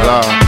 C'est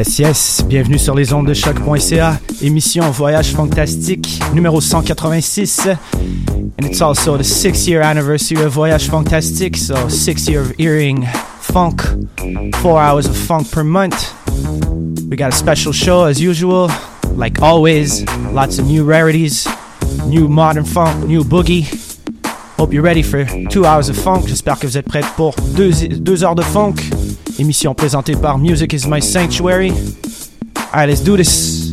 Yes, yes, bienvenue sur les ondes de choc.ca, émission Voyage Fantastique numéro 186. And it's also the six year anniversary of Voyage Fantastique, so six year of hearing funk, four hours of funk per month. We got a special show as usual, like always, lots of new rarities, new modern funk, new boogie. Hope you're ready for two hours of funk. J'espère que vous êtes prêts pour deux, deux heures de funk. Émission présentée par Music is My Sanctuary. Alright, let's do this.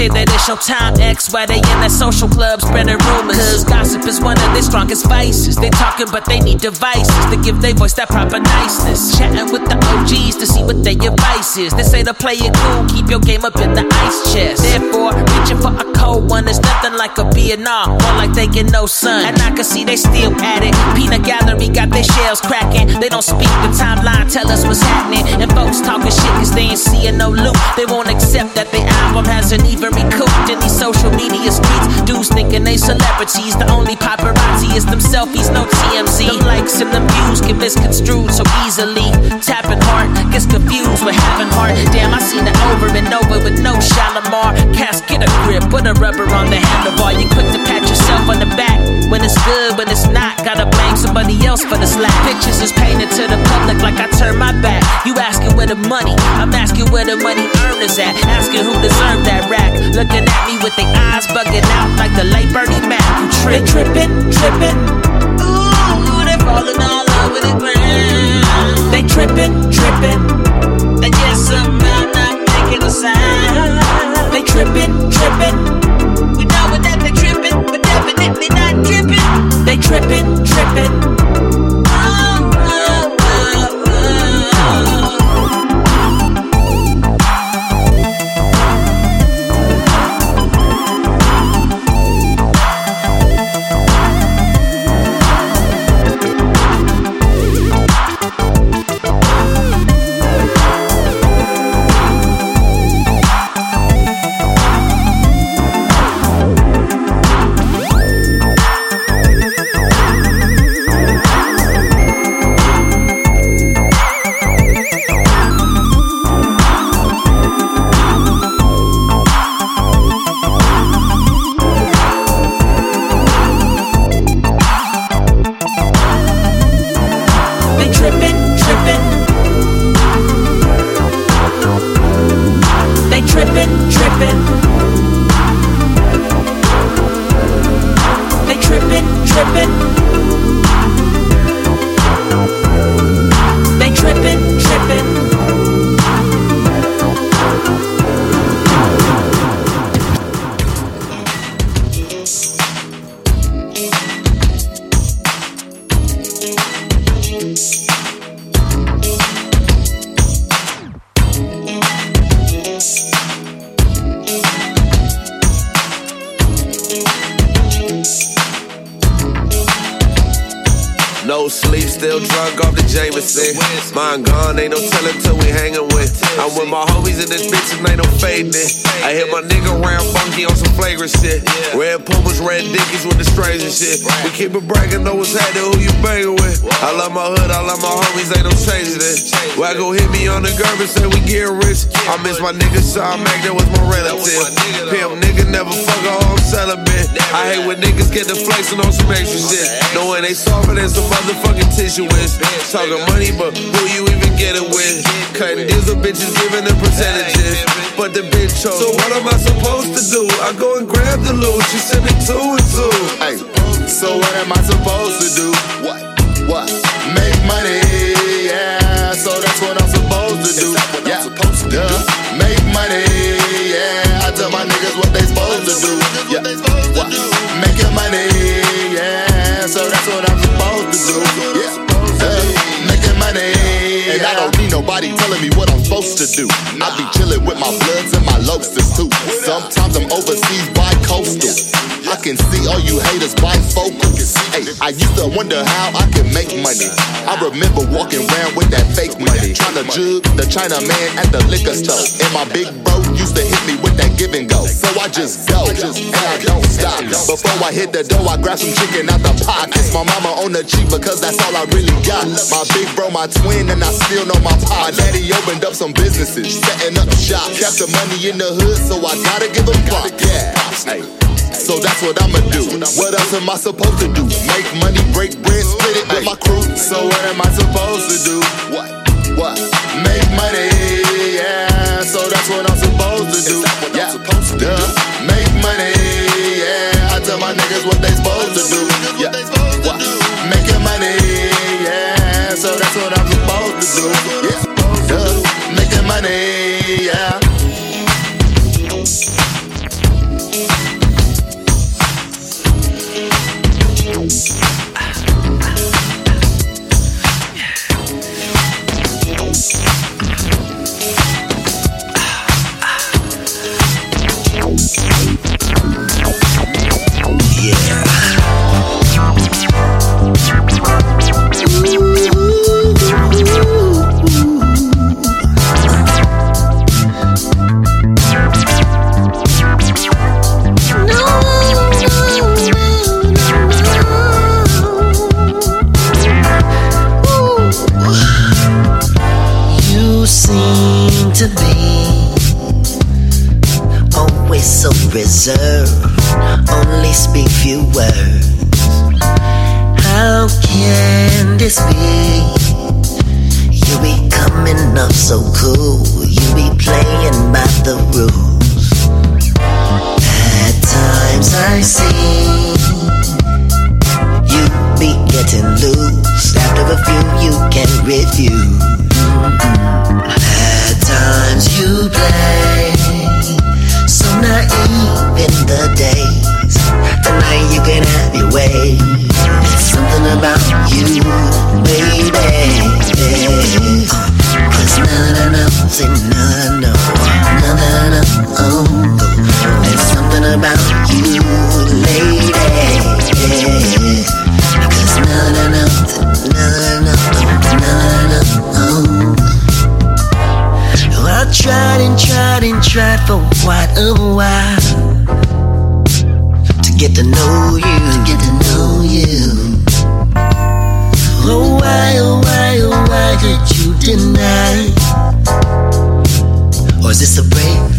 Say that your time X, why they in that social club spreading rumors. Cause gossip is one of their strongest vices. They talking, but they need devices to give their voice that proper niceness. Chatting with the OGs to see what their advice is. They say to play it cool, keep your game up in the ice chest. Therefore, reaching for a cold one is nothing like a Vietnam, more like they get no sun. And I can see they still at it. Peanut gallery got their shells cracking. They don't speak the timeline, tell us what's happening. And folks talking shit cause they ain't seeing no loot. They won't accept that their album hasn't even recouped in these social media streets. Dudes thinking they celebrities. The only paparazzi is them selfies, no TMZ. Them likes and them views get misconstrued so easily. Tapping heart gets confused with having heart. Damn, I seen it over and over with no Shalimar. Cast, get a grip, put a rubber on the handlebar. You quick to pat yourself on the back when it's good, when it's not. Gotta blame somebody else for the slack. Pictures is painted to the public like I turn my back. You asking where the money, I'm asking where the money earners at. Asking who deserved that rack. Looking at me with their eyes bugging out like the late Bernie Mac. Who trip, tripping. Ooh, they falling all over the ground. They tripping, tripping. And yes, somehow not making a sound. They tripping, tripping. Definitely not dripping. They tripping, tripping. Keep it bragging, know what's happening, who you banging with. I love my hood, I love my homies, ain't no changing it. Wacko hit me on the curb and say we get rich. I miss my nigga Sean Mac, that was my relative. Pimp nigga never fuck a whole celibate. I hate when niggas get the flexing on some extra shit. Knowing they softer than some motherfucking tissue is. Talking money, but who you even get it with? Cutting deals with bitches, giving them percentages. But the bitch chose. So what am I supposed to do? I go and grab the loot. She sent me two and two. Hey, so what am I supposed to do? What? What? Make money, yeah. So that's what I'm supposed to do. Yeah, duh. Make money, yeah. I tell my niggas what they supposed to do. Yeah, what? Making money, yeah. So that's what I'm supposed to do. Yeah, duh. Making money, and I don't need nobody telling me what I'm supposed to do. I be chilling with my bloods and my lobsters too. Sometimes I'm overseas by coastal. I can see all you haters bifocal. Hey, I used to wonder how I can make money. I remember walking around with that fake money, trying to jug the China man at the liquor store. And my big bro used to hit me with that give and go. So I just go, and I don't stop. Before I hit the door, I grab some chicken out the pockets. My mama on the cheap because that's all I really got. My big bro, my twin, and I still know my pop. My daddy opened up some businesses, setting up shop. Kept the money in the hood, so I gotta give him props. Yeah. So that's what I'ma do. What else am I supposed to do? Make money, break bread, split it with my crew. So what am I supposed to do? What? What? Make money, yeah. So that's what I'm supposed to do. Yeah, duh. Make money, yeah. I tell my niggas what they supposed to do. Yeah, what? Making money, yeah. So that's what I'm supposed to do. Yeah, duh. Making money, yeah. To be always so reserved, only speak few words. How can this be? You be coming off so cool, you be playing by the rules. At times I see you be getting loose. After a few, you can refuse. At you play so naive in the days. You can have your. Something about you, baby. Knows oh. and. There's something about you, lady. Tried and tried and tried for quite a while to get to know you, to get to know you. Oh why, oh why, oh why did you deny? Or is this a breakthrough,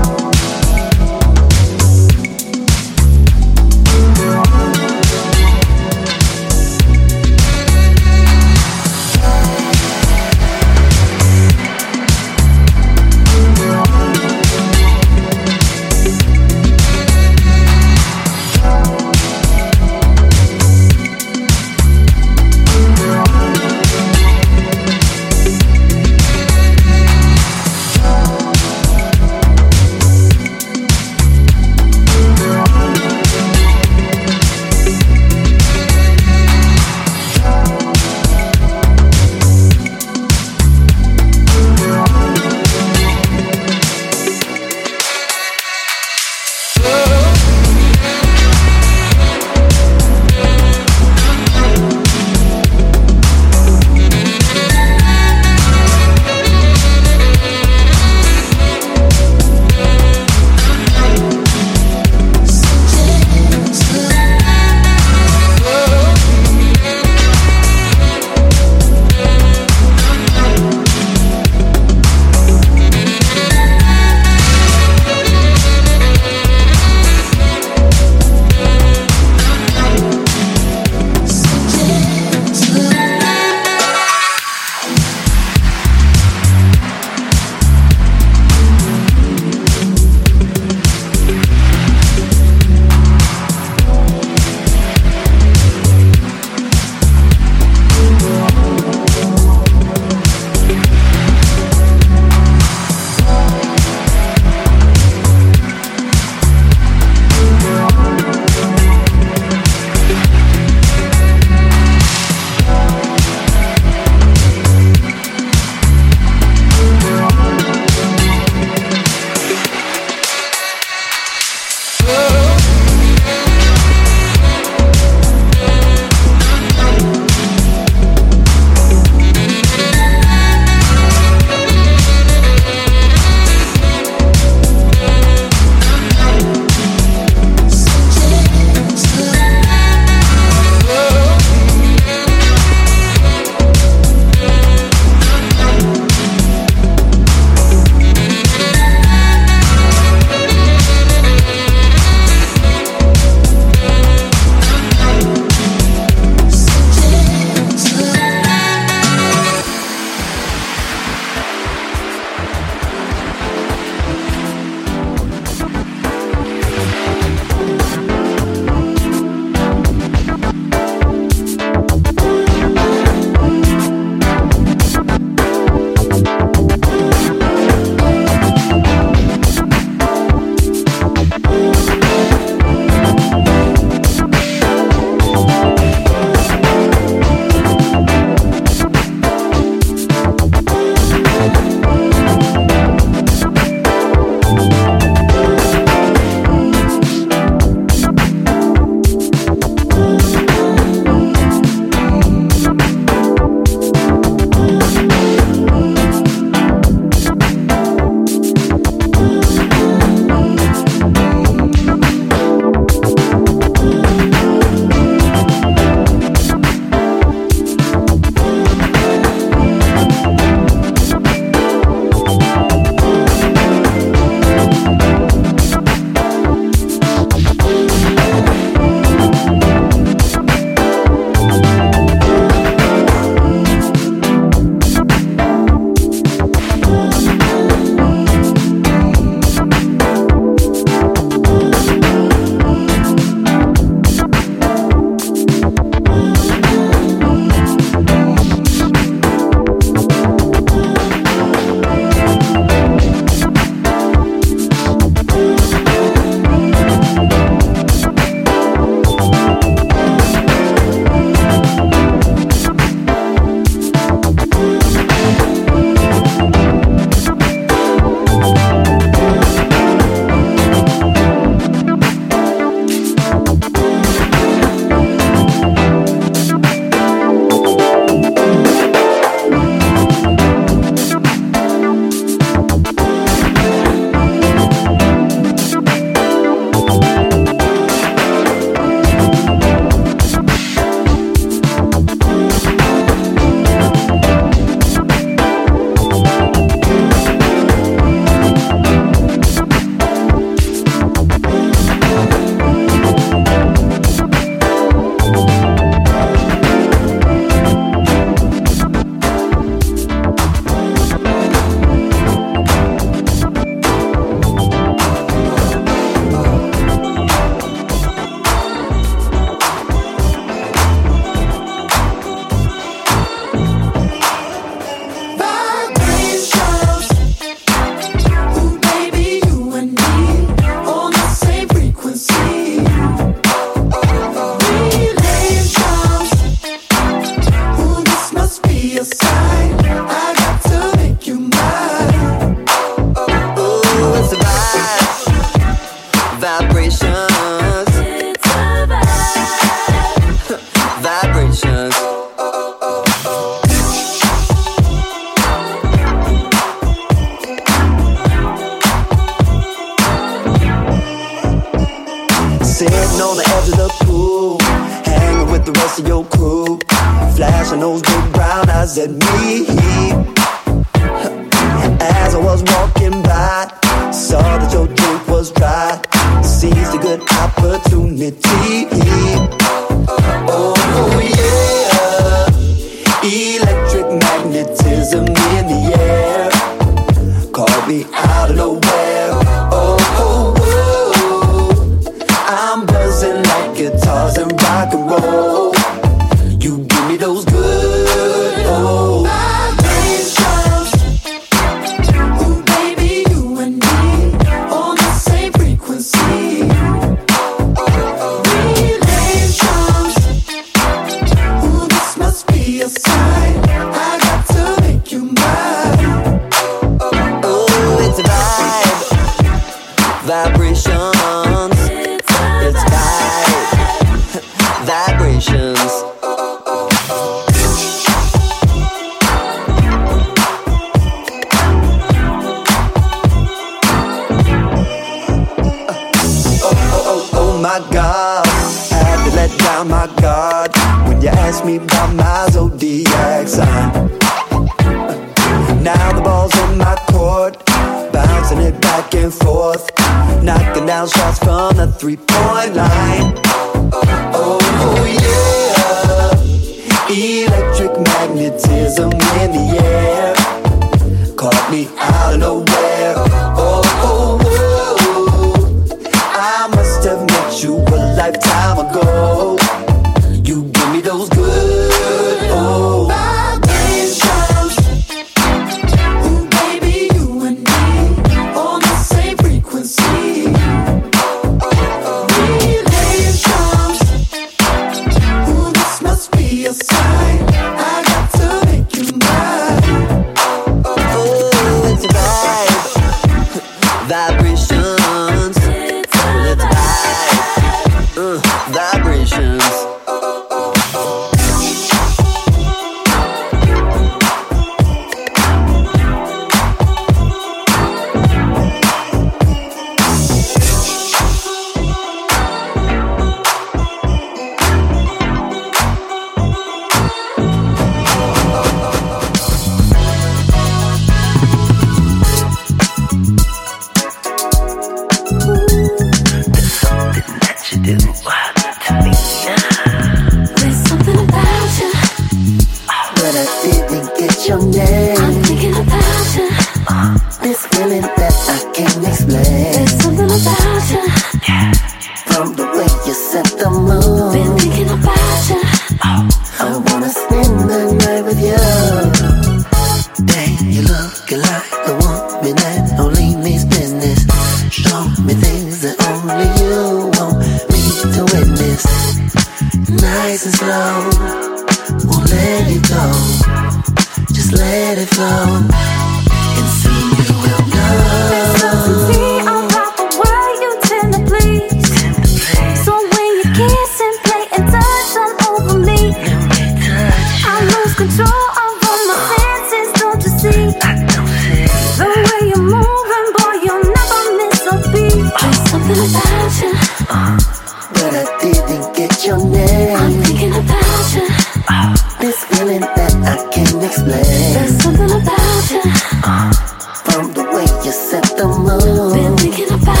You set the mood. Been thinking about.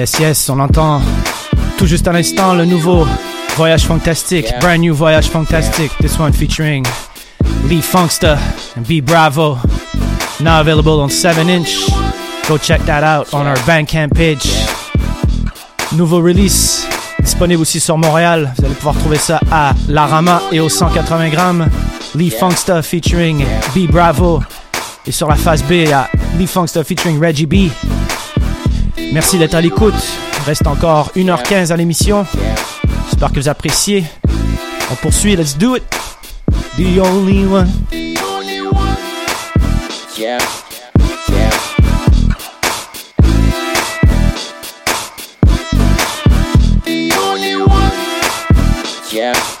Yes, yes, on entend tout juste à l'instant le nouveau Voyage Fantastique, Yeah. brand new Voyage Fantastique. This one featuring Lee Funkster and B Bravo. Now available on 7 inch. Go check that out on our Bandcamp page. Nouveau release disponible aussi sur Montréal. Vous allez pouvoir trouver ça à La Rama et au 180 grammes. Lee Funkster featuring B Bravo. Et sur la face B, il y a Lee Funkster featuring Reggie B. Merci d'être à l'écoute. Il reste encore 1h15 à l'émission. J'espère que vous appréciez. On poursuit, let's do it. The only one. The only one. Yeah. Yeah. The only one. Yeah. Yeah.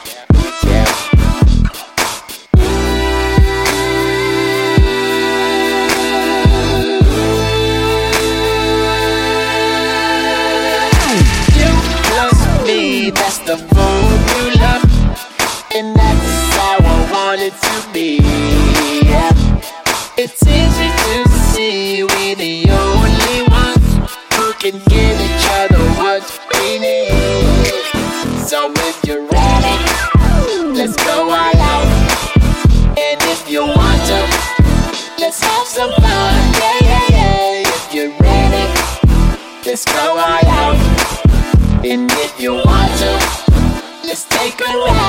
Let's go all out. And if you want to, let's take a ride,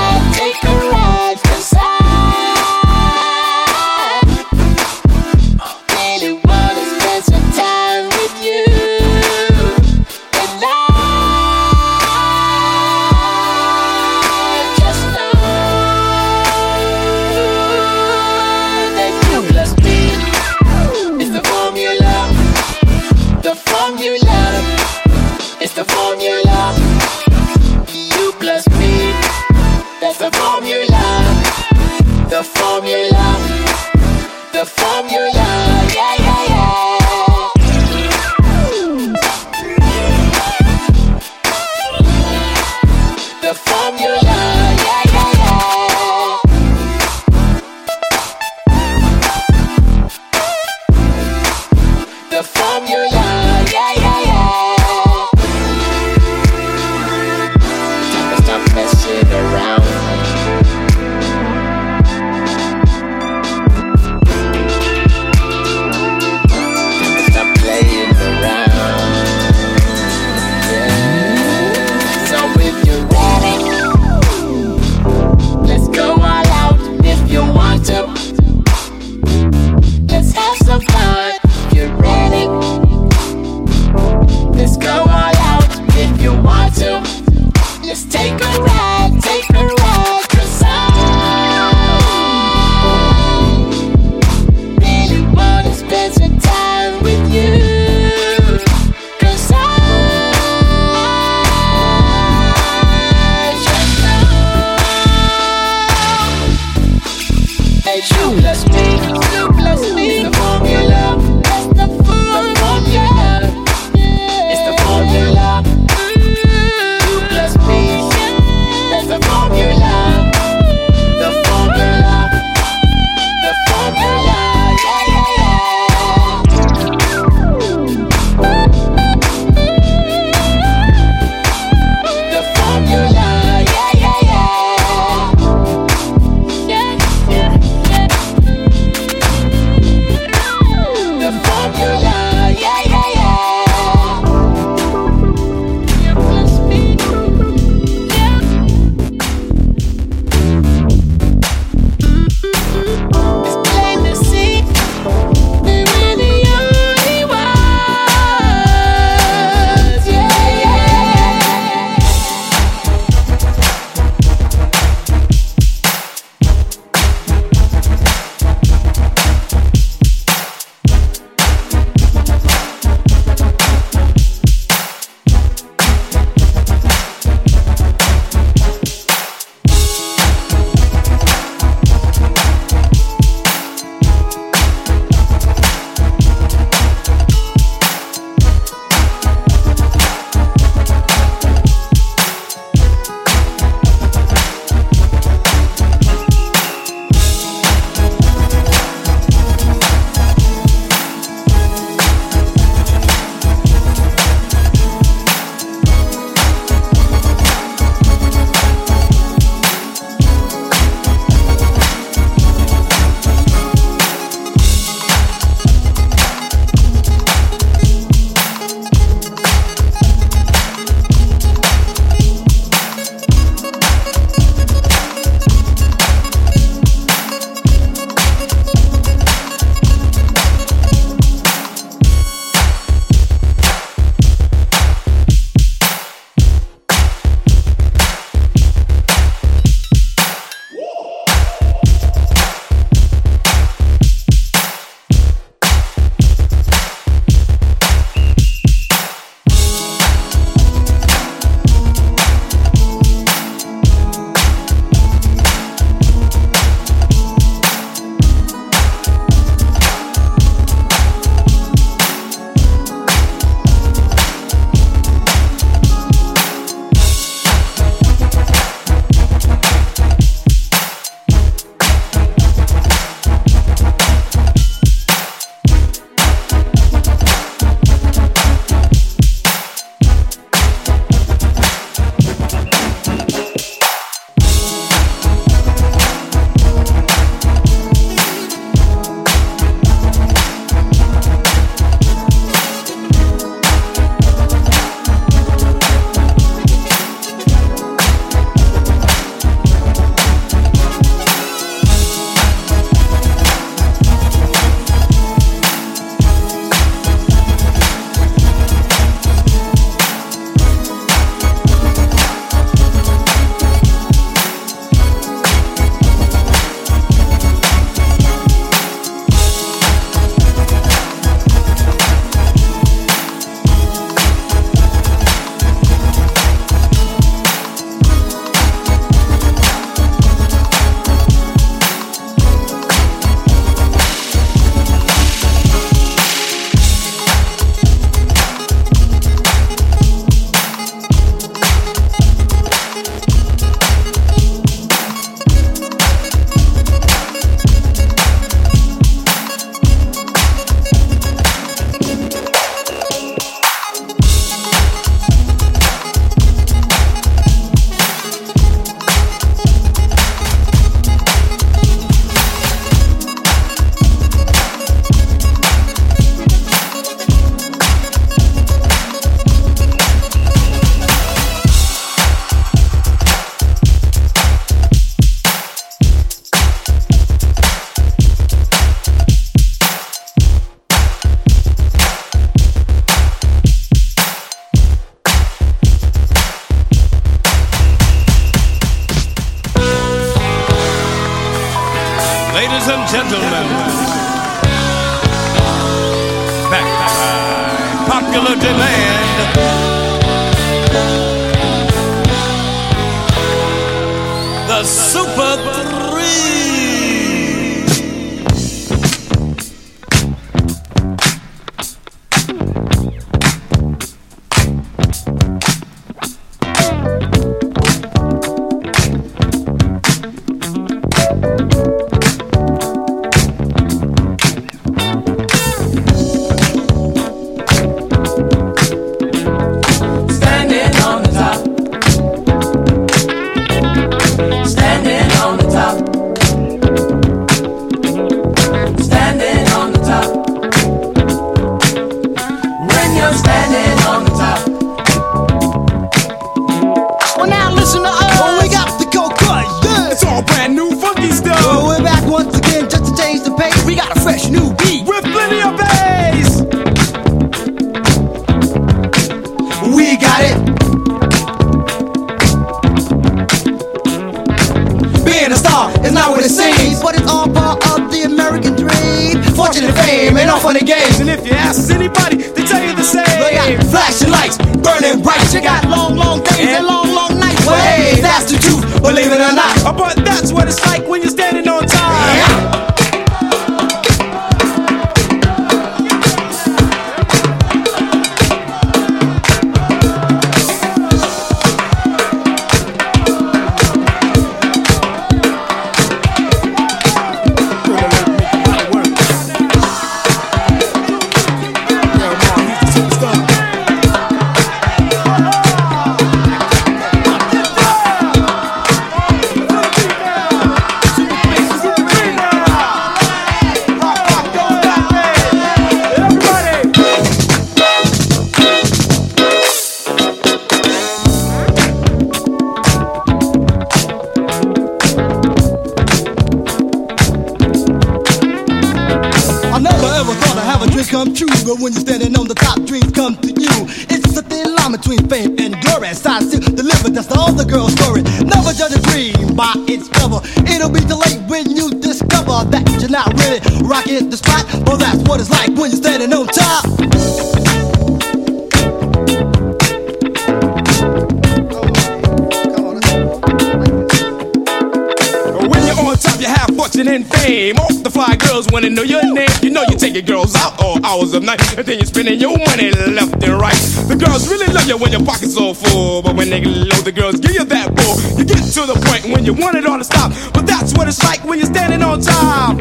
and fame. All the fly girls wanna know your name. You know you take your girls out all hours of night, and then you're spending your money left and right. The girls really love you when your pocket's all full, but when they low, the girls give you that bull. You get to the point when you want it all to stop, but that's what it's like when you're standing on top.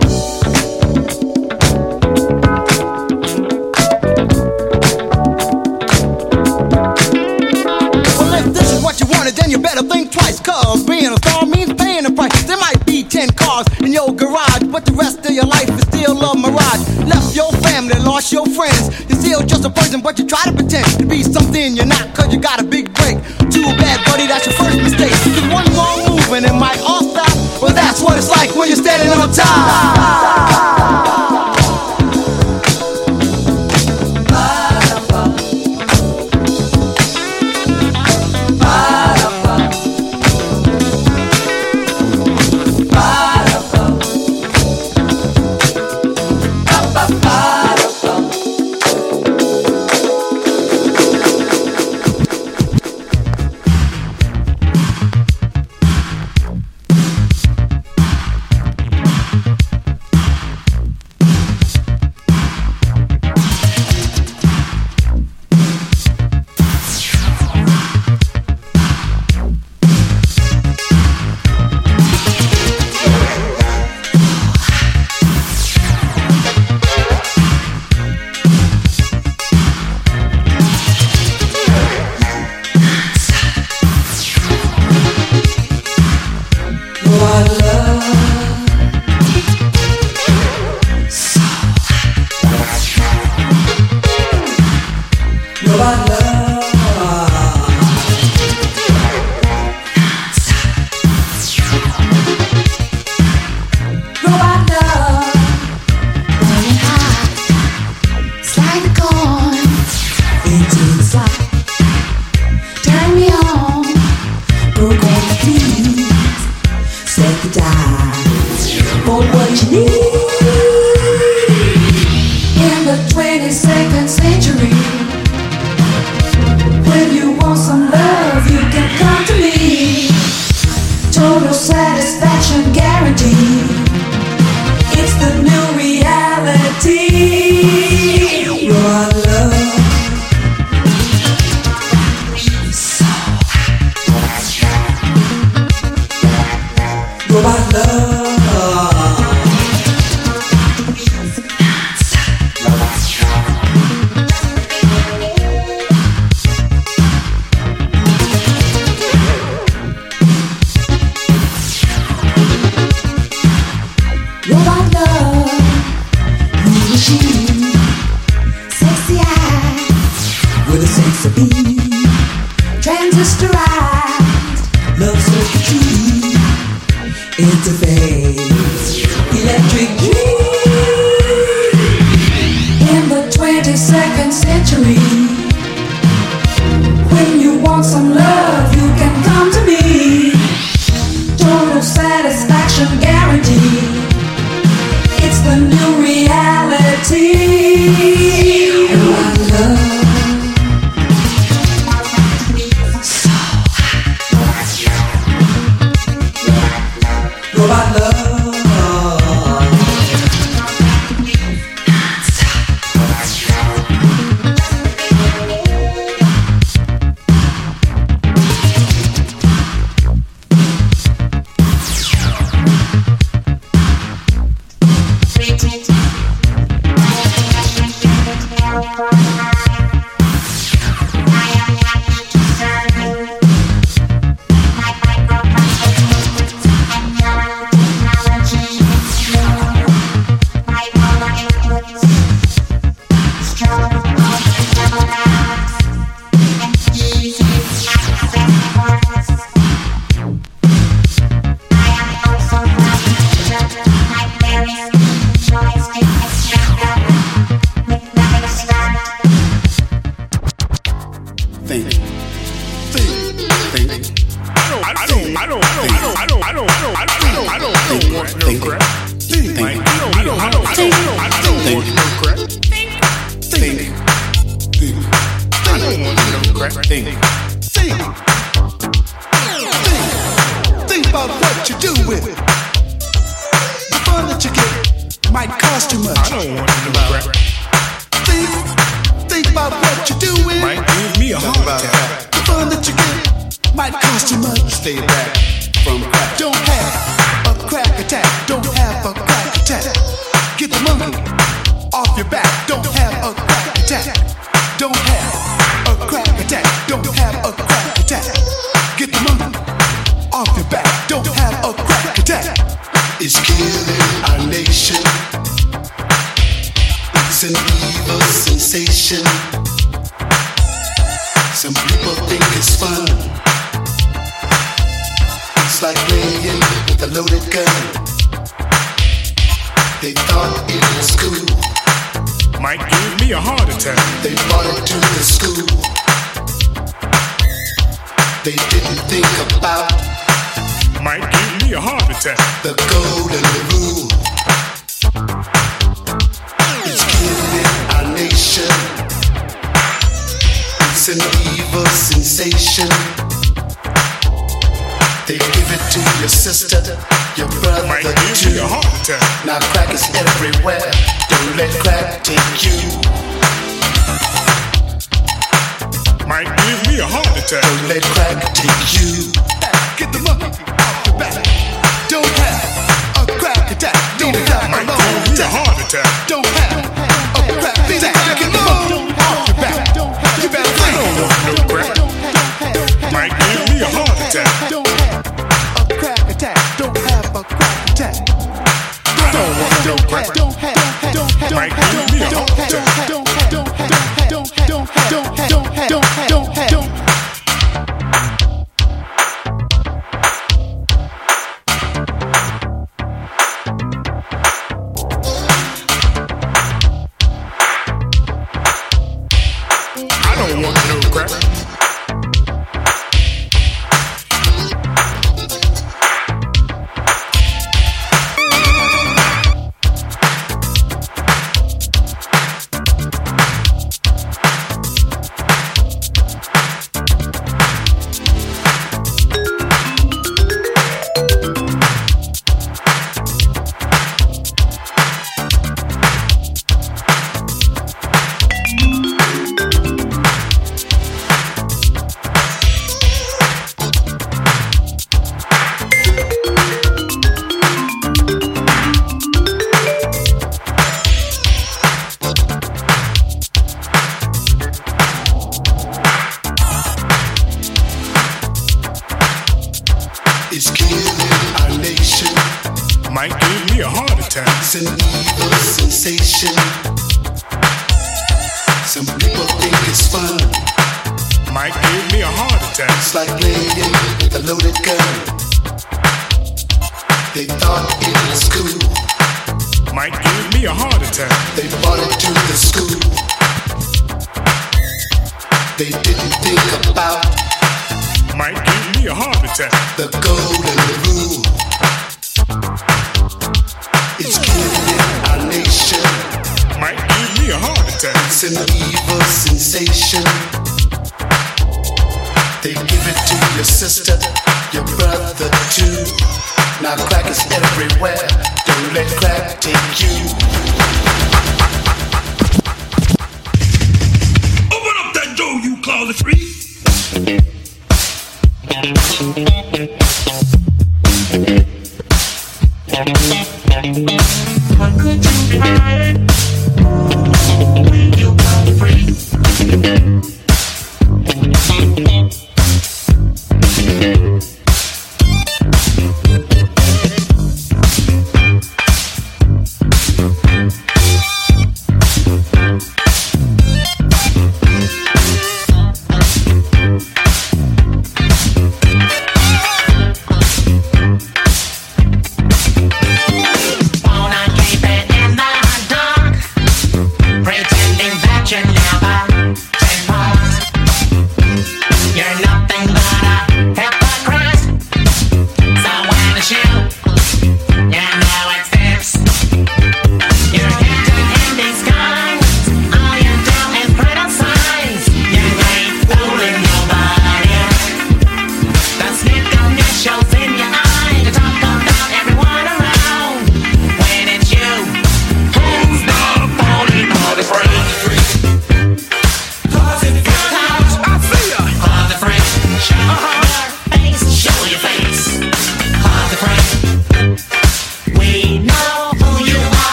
Well, if this is what you wanted, then you better think twice. Cause being a star means There might be 10 cars in your garage, but the rest of your life is still a mirage. Left your family, lost your friends. You're still just a person, but you try to pretend to be something you're not, cause you got a big break. Too bad, buddy, that's your first mistake. Cause one wrong move and it might all stop. Well, that's what it's like when you're standing on top.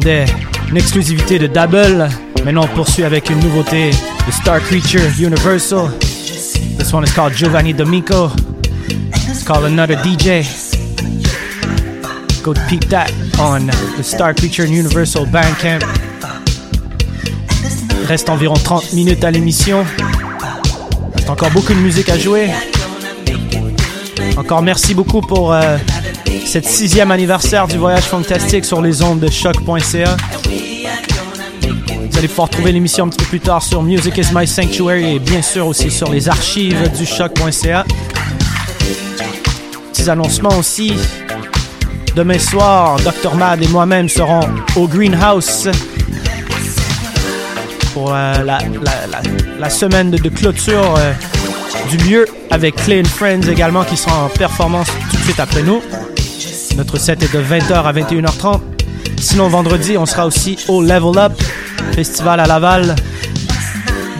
Entendait une exclusivité de Double. Maintenant, on poursuit avec une nouveauté de Star Creature Universal. This one is called Giovanni D'Amico. It's called Another DJ. Go peep that on the Star Creature Universal Bandcamp. Reste environ 30 minutes à l'émission. Reste encore beaucoup de musique à jouer. Encore merci beaucoup pour euh, cette sixième anniversaire du voyage fantastique sur les ondes de choc.ca. Vous allez pouvoir trouver l'émission un petit peu plus tard sur Music is My Sanctuary et bien sûr aussi sur les archives du choc.ca. Petits annoncements aussi. Demain soir, Dr. Mad et moi-même serons au Greenhouse pour euh, la, la- la- semaine de, de clôture euh, du lieu avec Clay and Friends également qui sera en performance tout de suite après nous. Notre set est de 20h à 21h30. Sinon, vendredi, on sera aussi au Level Up, festival à Laval,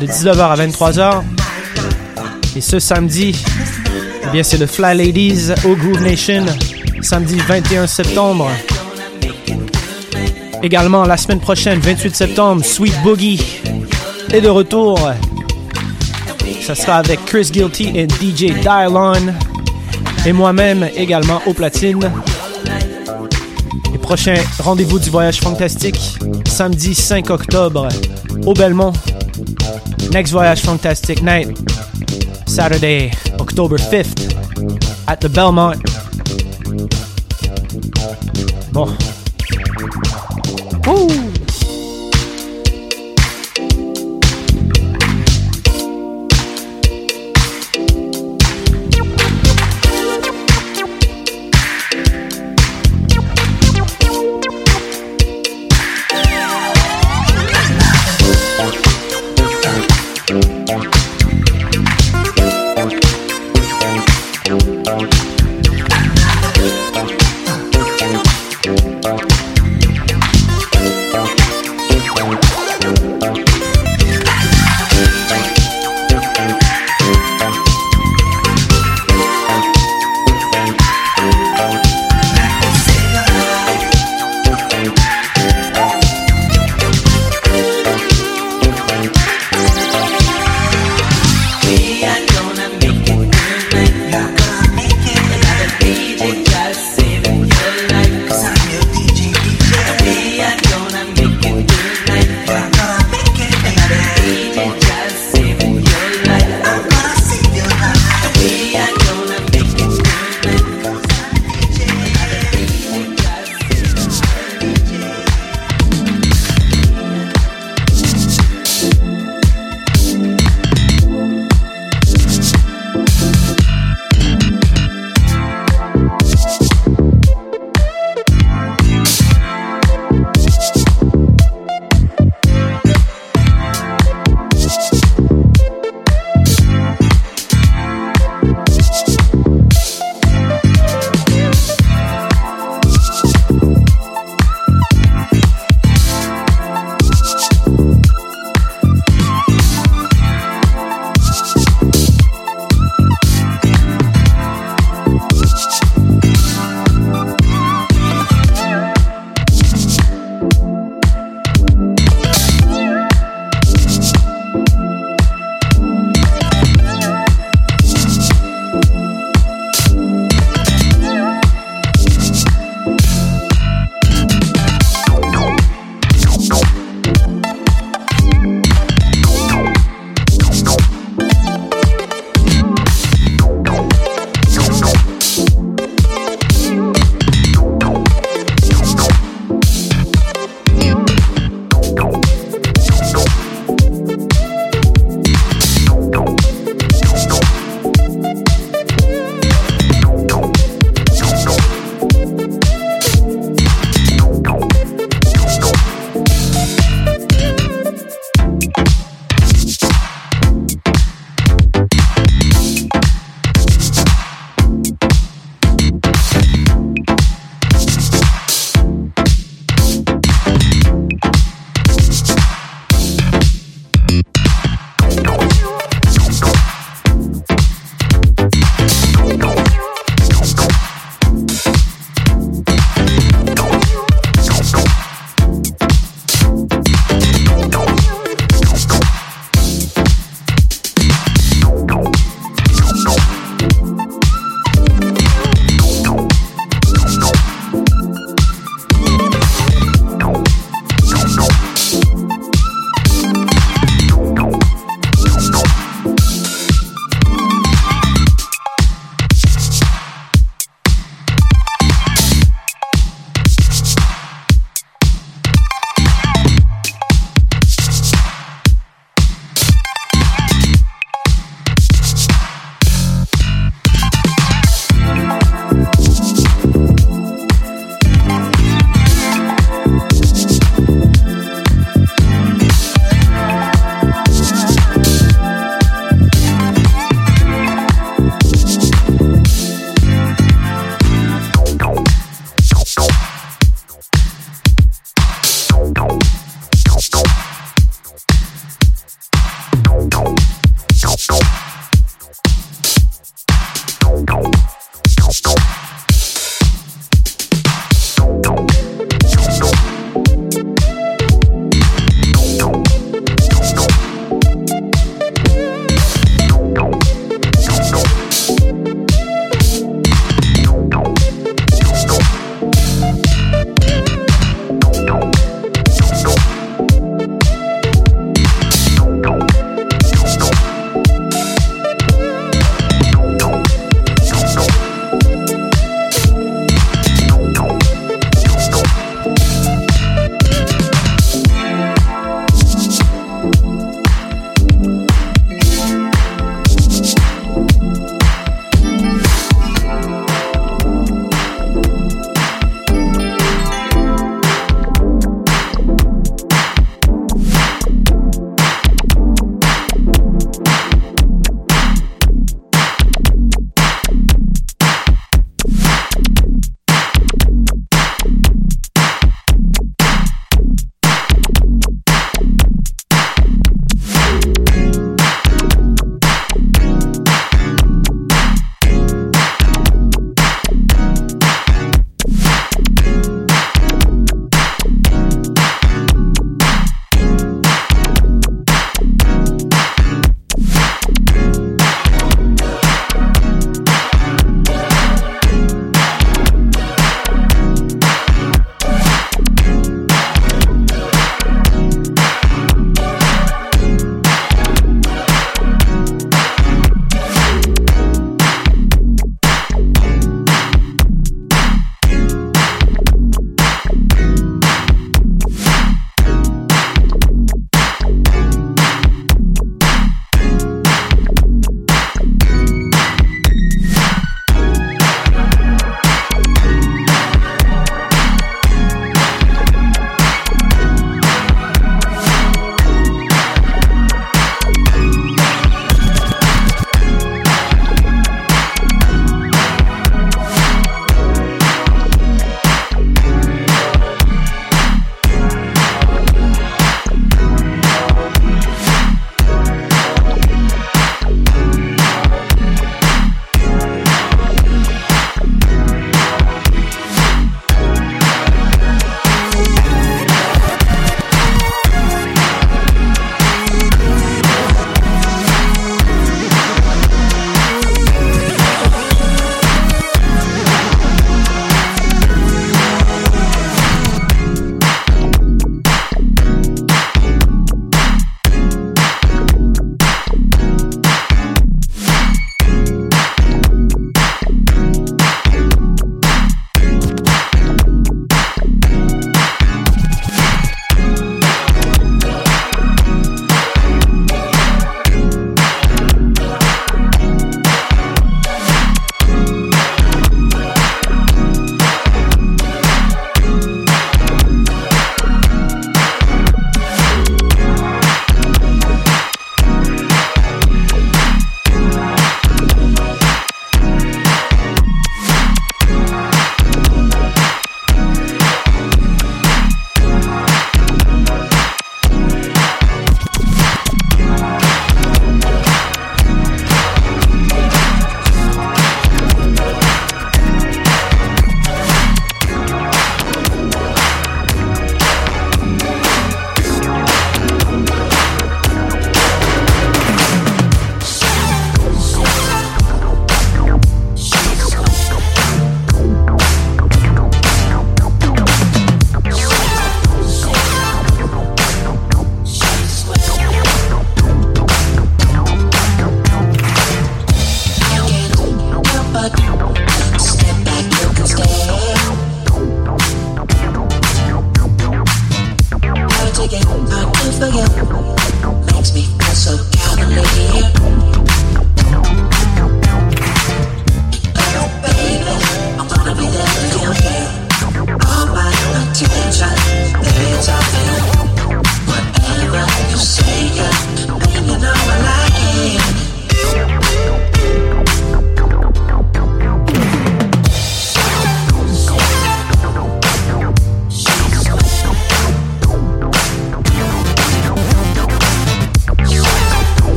de 19h à 23h. Et ce samedi, eh bien, c'est le Fly Ladies au Groove Nation, samedi 21 septembre. Également, la semaine prochaine, 28 septembre, Sweet Boogie est de retour. Ça sera avec Chris Guilty et DJ Dylon. Et moi-même également au platine. Prochain rendez-vous du voyage fantastique, samedi 5 octobre au Belmont. Next voyage fantastic night, Saturday, October 5th, at the Belmont. Bon.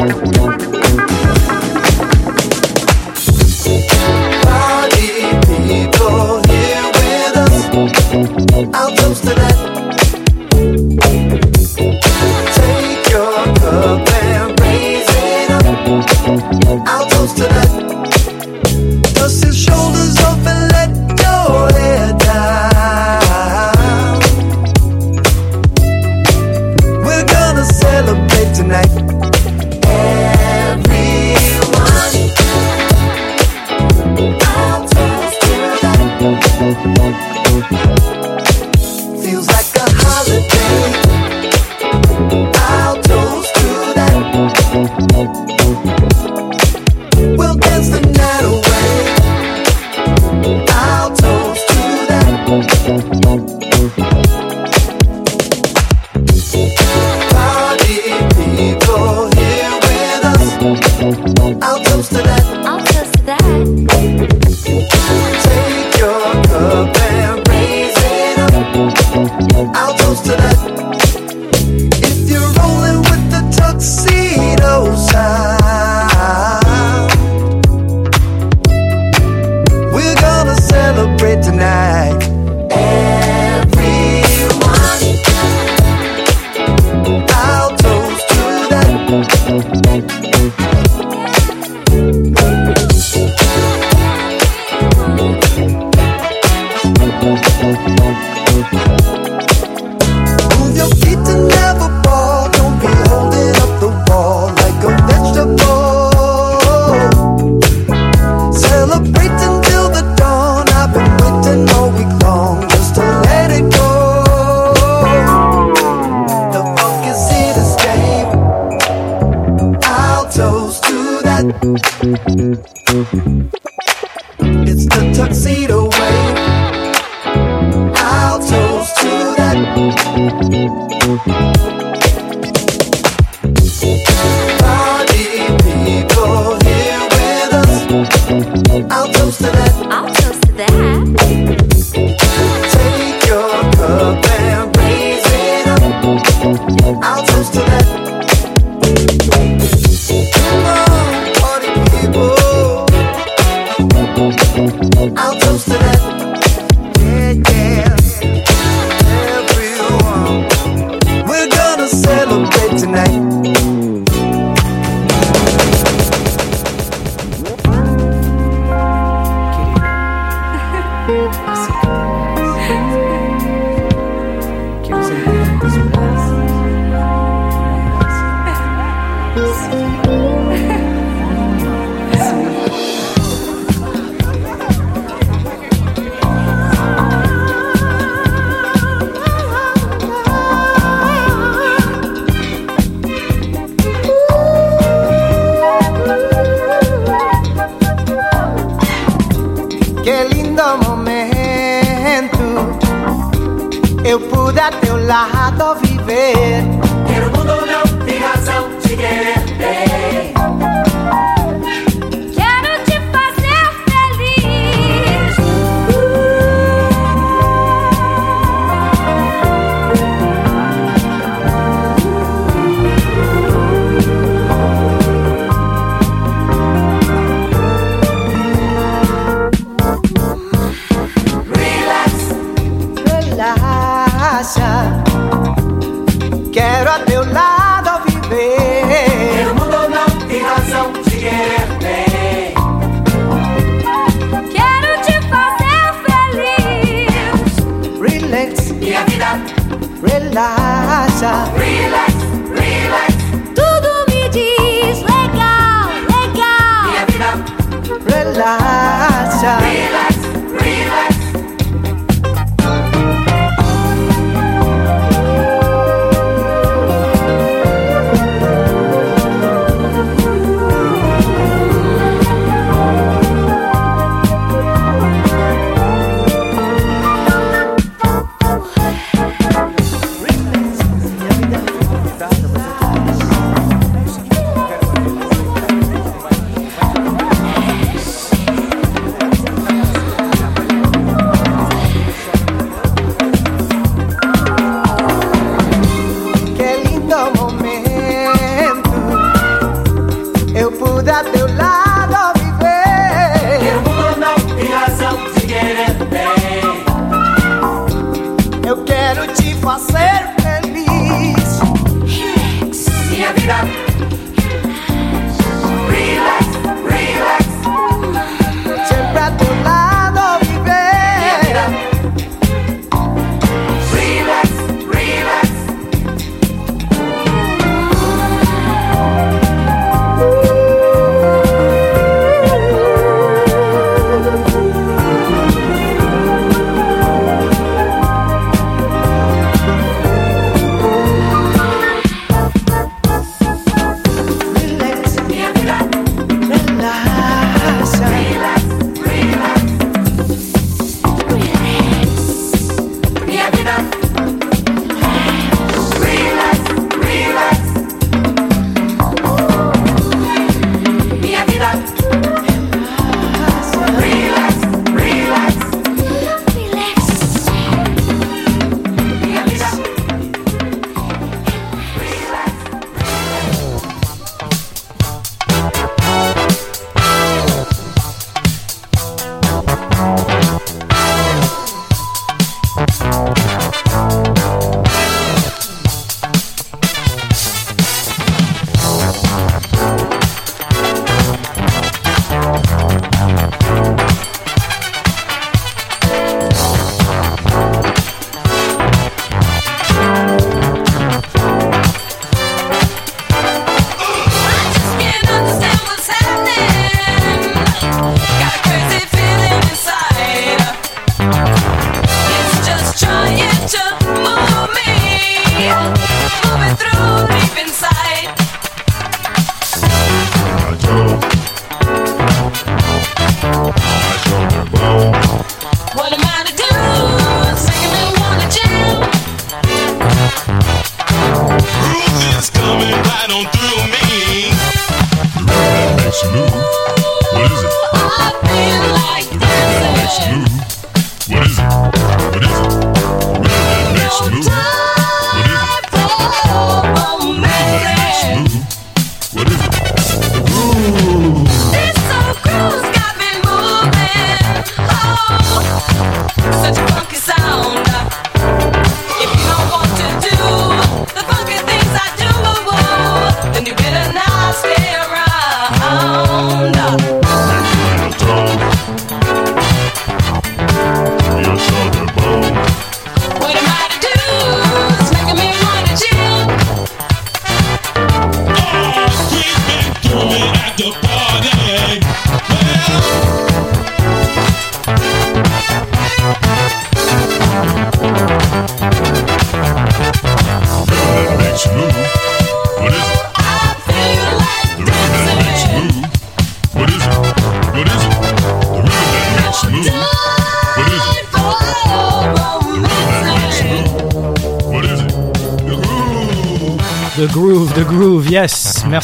Yeah.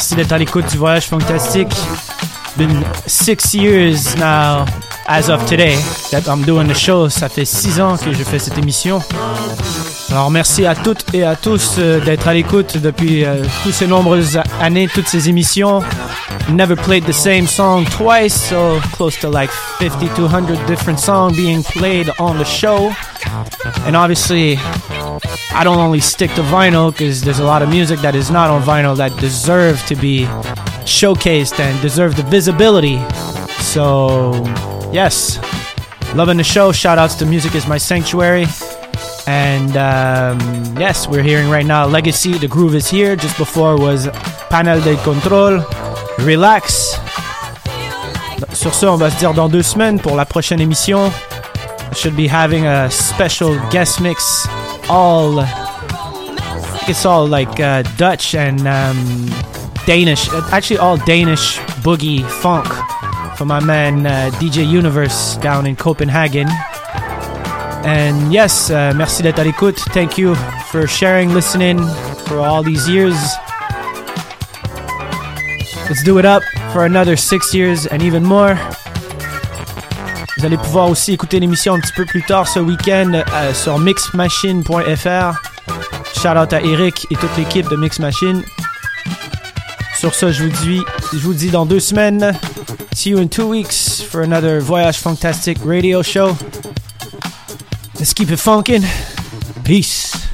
Merci d'être à l'écoute du voyage fantastique. Been six years now, as of today, that I'm doing the show. Ça fait six ans que je fais cette émission. Alors merci à toutes et à tous euh, d'être à l'écoute depuis euh, toutes ces nombreuses années, toutes ces émissions. Never played the same song twice, so close to like 50 to 100 different songs being played on the show. And obviously, I don't only stick to vinyl because there's a lot of music that is not on vinyl that deserve to be showcased and deserve the visibility. So, yes, loving the show. Shout outs to Music is My Sanctuary. And um, yes, we're hearing right now Legacy, The Groove is here. Just before was Panel de Control, Relax. Sur ce, on va se dire dans deux semaines pour la prochaine émission. I should be having a special guest mix, all it's all like uh, Dutch and um, Danish, actually all Danish boogie funk for my man uh, DJ Universe down in Copenhagen. And yes, uh, merci d'être à l'écoute. Thank you for sharing, listening for all these years. Let's do it up for another six years and even more. Vous allez pouvoir aussi écouter l'émission un petit peu plus tard ce week-end euh, sur mixmachine.fr. Shout out à Eric et toute l'équipe de Mix Machine. Sur ce, je vous dis, dans deux semaines. See you in two weeks for another Voyage Fantastic radio show. Let's keep it funkin'. Peace.